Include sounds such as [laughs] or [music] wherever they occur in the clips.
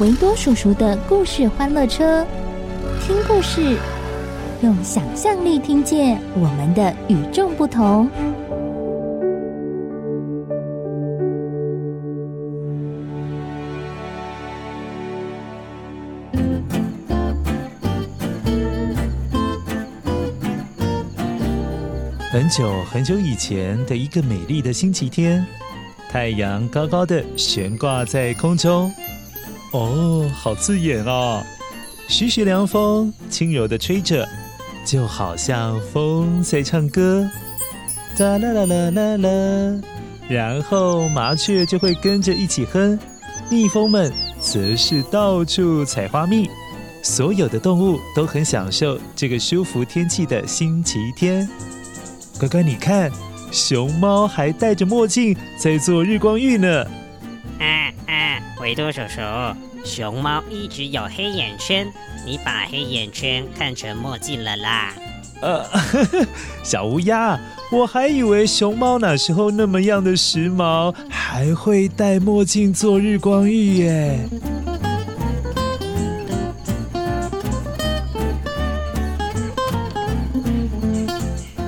维多叔叔的故事欢乐车，听故事，用想象力听见我们的与众不同。很久很久以前的一个美丽的星期天，太阳高高的悬挂在空中。哦，好刺眼啊！徐徐凉风轻柔的吹着，就好像风在唱歌。哒啦啦啦啦啦，然后麻雀就会跟着一起哼，蜜蜂们则是到处采花蜜。所有的动物都很享受这个舒服天气的星期天。乖乖，你看，熊猫还戴着墨镜在做日光浴呢。维多叔叔，熊猫一直有黑眼圈，你把黑眼圈看成墨镜了啦？呃，呵呵，小乌鸦，我还以为熊猫那时候那么样的时髦，还会戴墨镜做日光浴耶。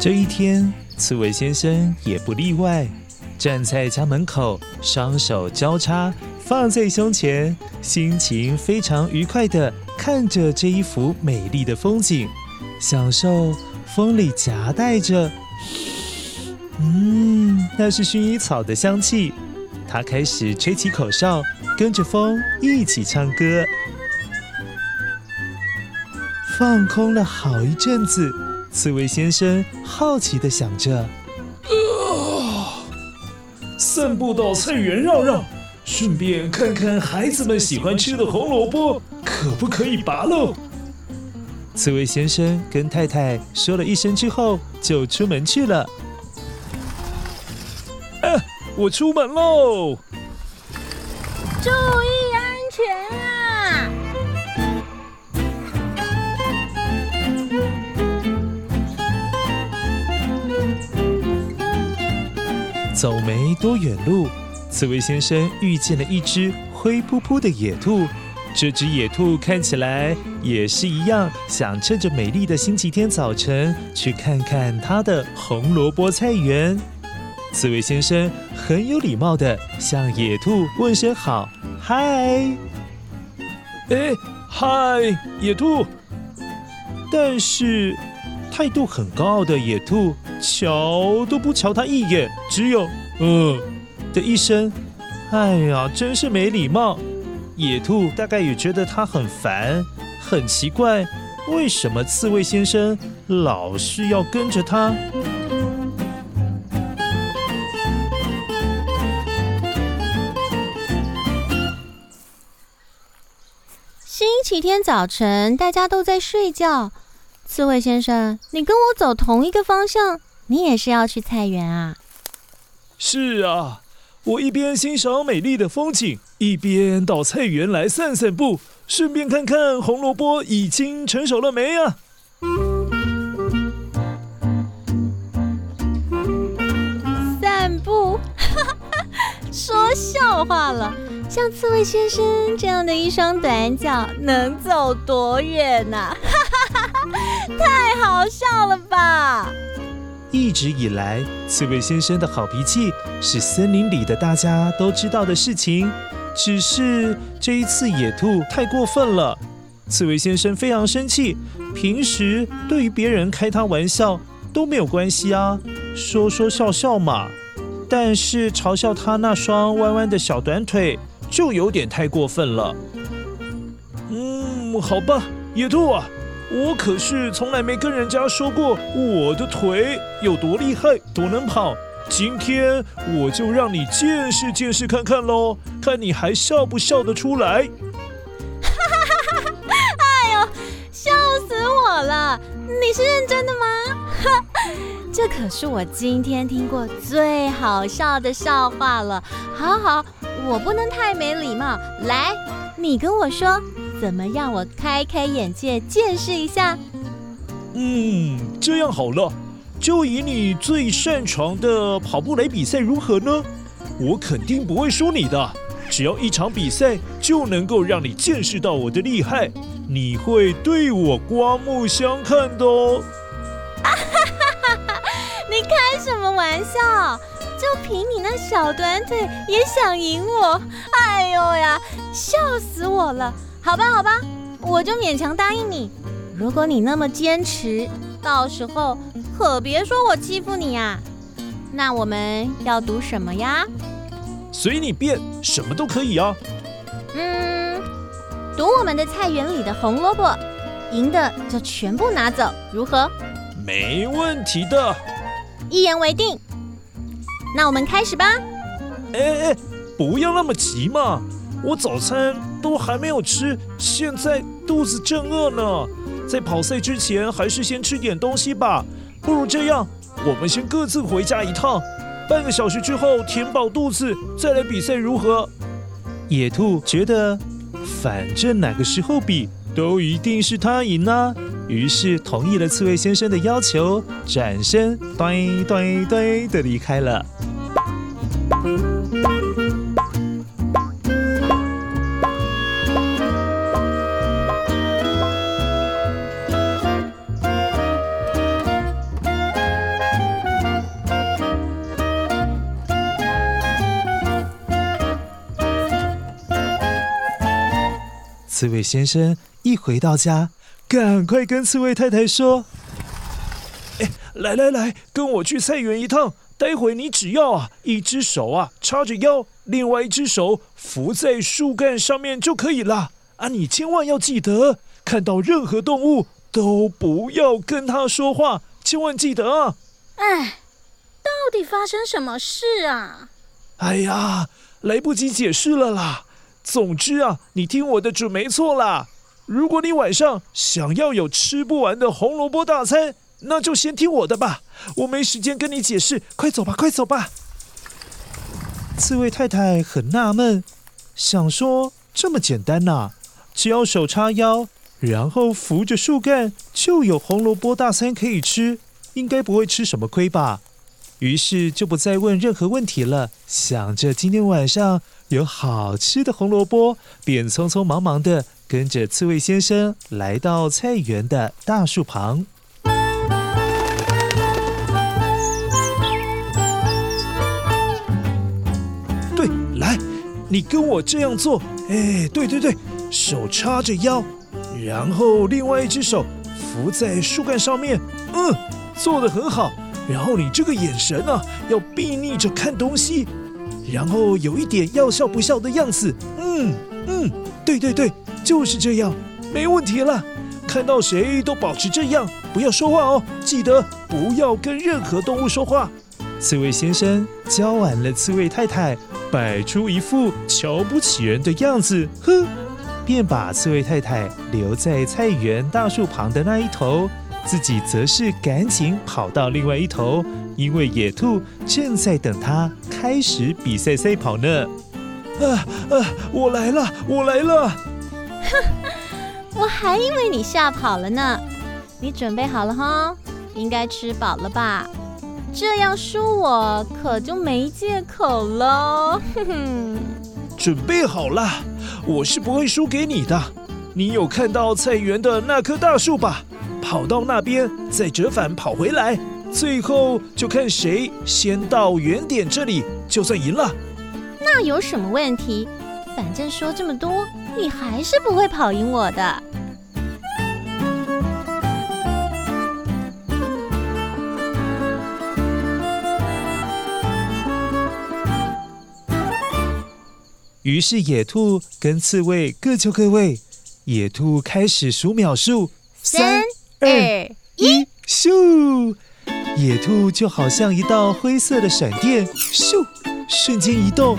这一天，刺猬先生也不例外，站在家门口，双手交叉放在胸前，心情非常愉快的看着这一幅美丽的风景，享受风里夹带着，[sighs] 嗯，那是薰衣草的香气。他开始吹起口哨，跟着风一起唱歌，放空了好一阵子。刺猬先生好奇的想着：“啊，散步到菜园绕绕，顺便看看孩子们喜欢吃的红萝卜，可不可以拔喽？”刺猬先生跟太太说了一声之后，就出门去了。哎，我出门喽！注意安全啊！走没多远路，刺猬先生遇见了一只灰扑扑的野兔。这只野兔看起来也是一样，想趁着美丽的星期天早晨去看看它的红萝卜菜园。刺猬先生很有礼貌地向野兔问声好，嗨！哎，嗨，野兔！但是态度很高傲的野兔。瞧都不瞧他一眼，只有“嗯”的一声。哎呀，真是没礼貌！野兔大概也觉得他很烦，很奇怪，为什么刺猬先生老是要跟着他？星期天早晨，大家都在睡觉。刺猬先生，你跟我走同一个方向。你也是要去菜园啊？是啊，我一边欣赏美丽的风景，一边到菜园来散散步，顺便看看红萝卜已经成熟了没啊？散步？哈哈，说笑话了。像刺猬先生这样的一双短脚，能走多远呢？哈哈哈哈，太好笑了吧！一直以来，刺猬先生的好脾气是森林里的大家都知道的事情。只是这一次野兔太过分了，刺猬先生非常生气。平时对于别人开他玩笑都没有关系啊，说说笑笑嘛。但是嘲笑他那双弯弯的小短腿就有点太过分了。嗯，好吧，野兔啊，我可是从来没跟人家说过我的腿有多厉害，多能跑。今天我就让你见识见识看看喽，看你还笑不笑得出来。哈哈哈哈哈哎呦，笑死我了！你是认真的吗？哈 [laughs] 这可是我今天听过最好笑的笑话了。好好，我不能太没礼貌。来，你跟我说，怎么让我开开眼界，见识一下？嗯，这样好了。就以你最擅长的跑步来比赛如何呢？我肯定不会输你的。只要一场比赛就能够让你见识到我的厉害，你会对我刮目相看的哦。[laughs] 你开什么玩笑？就凭你那小短腿也想赢我？哎呦呀，笑死我了！好吧，好吧，我就勉强答应你。如果你那么坚持，到时候。可别说我欺负你呀！那我们要赌什么呀？随你便，什么都可以啊。嗯，赌我们的菜园里的红萝卜，赢的就全部拿走，如何？没问题的。一言为定。那我们开始吧。哎哎，不要那么急嘛！我早餐都还没有吃，现在肚子正饿呢。在跑赛之前，还是先吃点东西吧。不如这样，我们先各自回家一趟，半个小时之后填饱肚子再来比赛，如何？野兔觉得，反正哪个时候比都一定是他赢啊，于是同意了刺猬先生的要求，转身对对对的离开了。刺猬先生一回到家，赶快跟刺猬太太说：“哎，来来来，跟我去菜园一趟。待会你只要啊，一只手啊叉着腰，另外一只手扶在树干上面就可以了。啊，你千万要记得，看到任何动物都不要跟它说话，千万记得啊！哎，到底发生什么事啊？哎呀，来不及解释了啦。”总之啊，你听我的准没错啦。如果你晚上想要有吃不完的红萝卜大餐，那就先听我的吧。我没时间跟你解释，快走吧，快走吧。刺猬太太很纳闷，想说这么简单呐，只要手叉腰，然后扶着树干，就有红萝卜大餐可以吃，应该不会吃什么亏吧。于是就不再问任何问题了，想着今天晚上有好吃的红萝卜，便匆匆忙忙的跟着刺猬先生来到菜园的大树旁。对，来，你跟我这样做，哎，对对对，手叉着腰，然后另外一只手扶在树干上面，嗯，做的很好。然后你这个眼神啊，要避逆着看东西，然后有一点要笑不笑的样子。嗯嗯，对对对，就是这样，没问题了。看到谁都保持这样，不要说话哦，记得不要跟任何动物说话。刺猬先生教完了刺猬太太，摆出一副瞧不起人的样子，哼，便把刺猬太太留在菜园大树旁的那一头。自己则是赶紧跑到另外一头，因为野兔正在等他开始比赛赛跑呢。啊啊！我来了，我来了！哼，[laughs] 我还以为你吓跑了呢。你准备好了哈？应该吃饱了吧？这样输我可就没借口了。哼哼，准备好了，我是不会输给你的。你有看到菜园的那棵大树吧？跑到那边，再折返跑回来，最后就看谁先到原点这里，就算赢了。那有什么问题？反正说这么多，你还是不会跑赢我的。于是野兔跟刺猬各就各位，野兔开始数秒数，三二一，咻！野兔就好像一道灰色的闪电，咻，瞬间移动。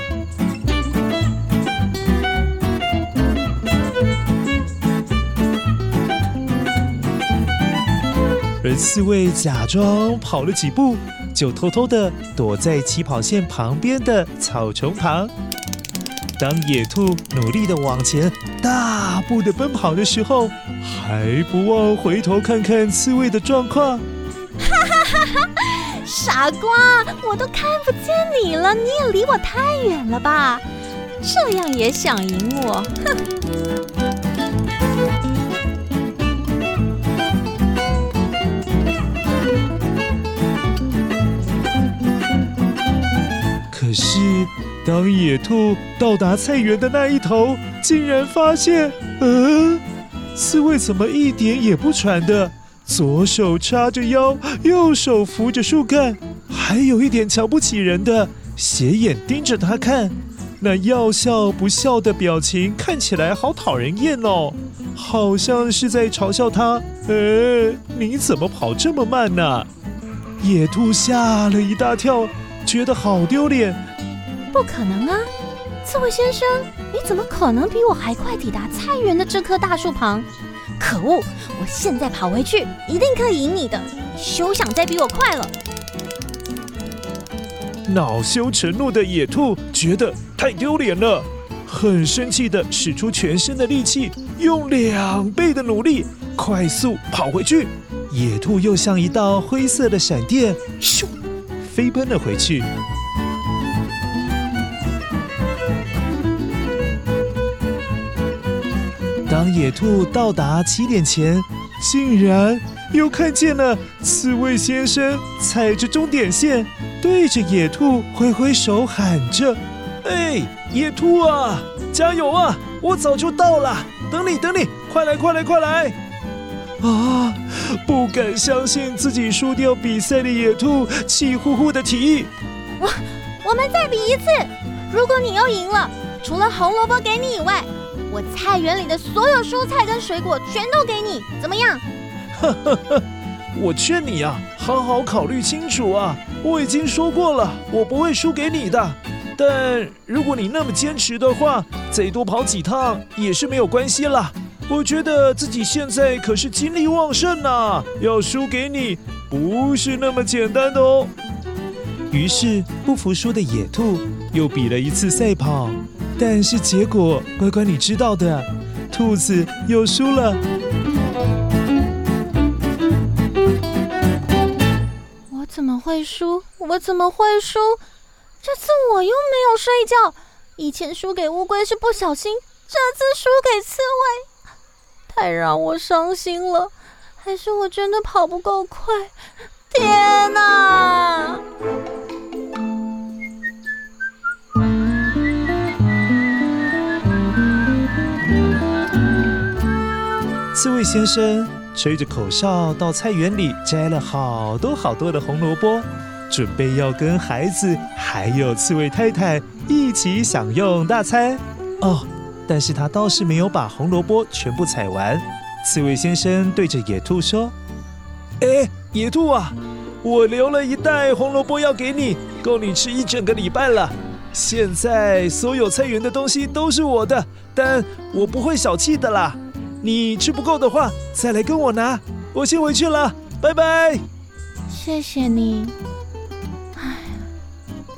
而刺猬假装跑了几步，就偷偷的躲在起跑线旁边的草丛旁。当野兔努力的往前大步的奔跑的时候，还不忘回头看看刺猬的状况。哈哈！[laughs] 傻瓜，我都看不见你了，你也离我太远了吧？这样也想赢我？哼！[laughs] 可是。当野兔到达菜园的那一头，竟然发现，嗯，刺猬怎么一点也不喘的，左手叉着腰，右手扶着树干，还有一点瞧不起人的斜眼盯着他看，那要笑不笑的表情看起来好讨人厌哦，好像是在嘲笑他。呃，你怎么跑这么慢呢？野兔吓了一大跳，觉得好丢脸。不可能啊！刺猬先生，你怎么可能比我还快抵达菜园的这棵大树旁？可恶！我现在跑回去，一定可以赢你的！休想再比我快了！恼羞成怒的野兔觉得太丢脸了，很生气地使出全身的力气，用两倍的努力快速跑回去。野兔又像一道灰色的闪电，咻，飞奔了回去。当野兔到达起点前，竟然又看见了刺猬先生踩着终点线，对着野兔挥挥手，喊着：“哎，野兔啊，加油啊！我早就到了，等你，等你，快来，快来，快来！”啊！不敢相信自己输掉比赛的野兔，气呼呼的提议：“我，我们再比一次。如果你又赢了，除了红萝卜给你以外。”我菜园里的所有蔬菜跟水果全都给你，怎么样？呵呵呵，我劝你啊，好好考虑清楚啊！我已经说过了，我不会输给你的。但如果你那么坚持的话，再多跑几趟也是没有关系啦。我觉得自己现在可是精力旺盛呐，要输给你不是那么简单的哦。于是不服输的野兔又比了一次赛跑。但是结果，乖乖，你知道的，兔子又输了。我怎么会输？我怎么会输？这次我又没有睡觉。以前输给乌龟是不小心，这次输给刺猬，太让我伤心了。还是我真的跑不够快？天哪！刺猬先生吹着口哨到菜园里摘了好多好多的红萝卜，准备要跟孩子还有刺猬太太一起享用大餐。哦，但是他倒是没有把红萝卜全部采完。刺猬先生对着野兔说：“哎，野兔啊，我留了一袋红萝卜要给你，够你吃一整个礼拜了。现在所有菜园的东西都是我的，但我不会小气的啦。”你吃不够的话，再来跟我拿。我先回去了，拜拜。谢谢你。哎，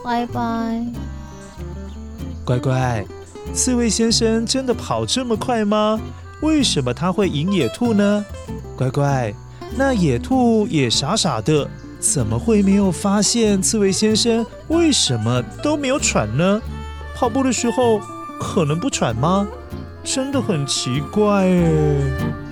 拜拜。乖乖，刺猬先生真的跑这么快吗？为什么他会赢野兔呢？乖乖，那野兔也傻傻的，怎么会没有发现刺猬先生为什么都没有喘呢？跑步的时候可能不喘吗？真的很奇怪诶。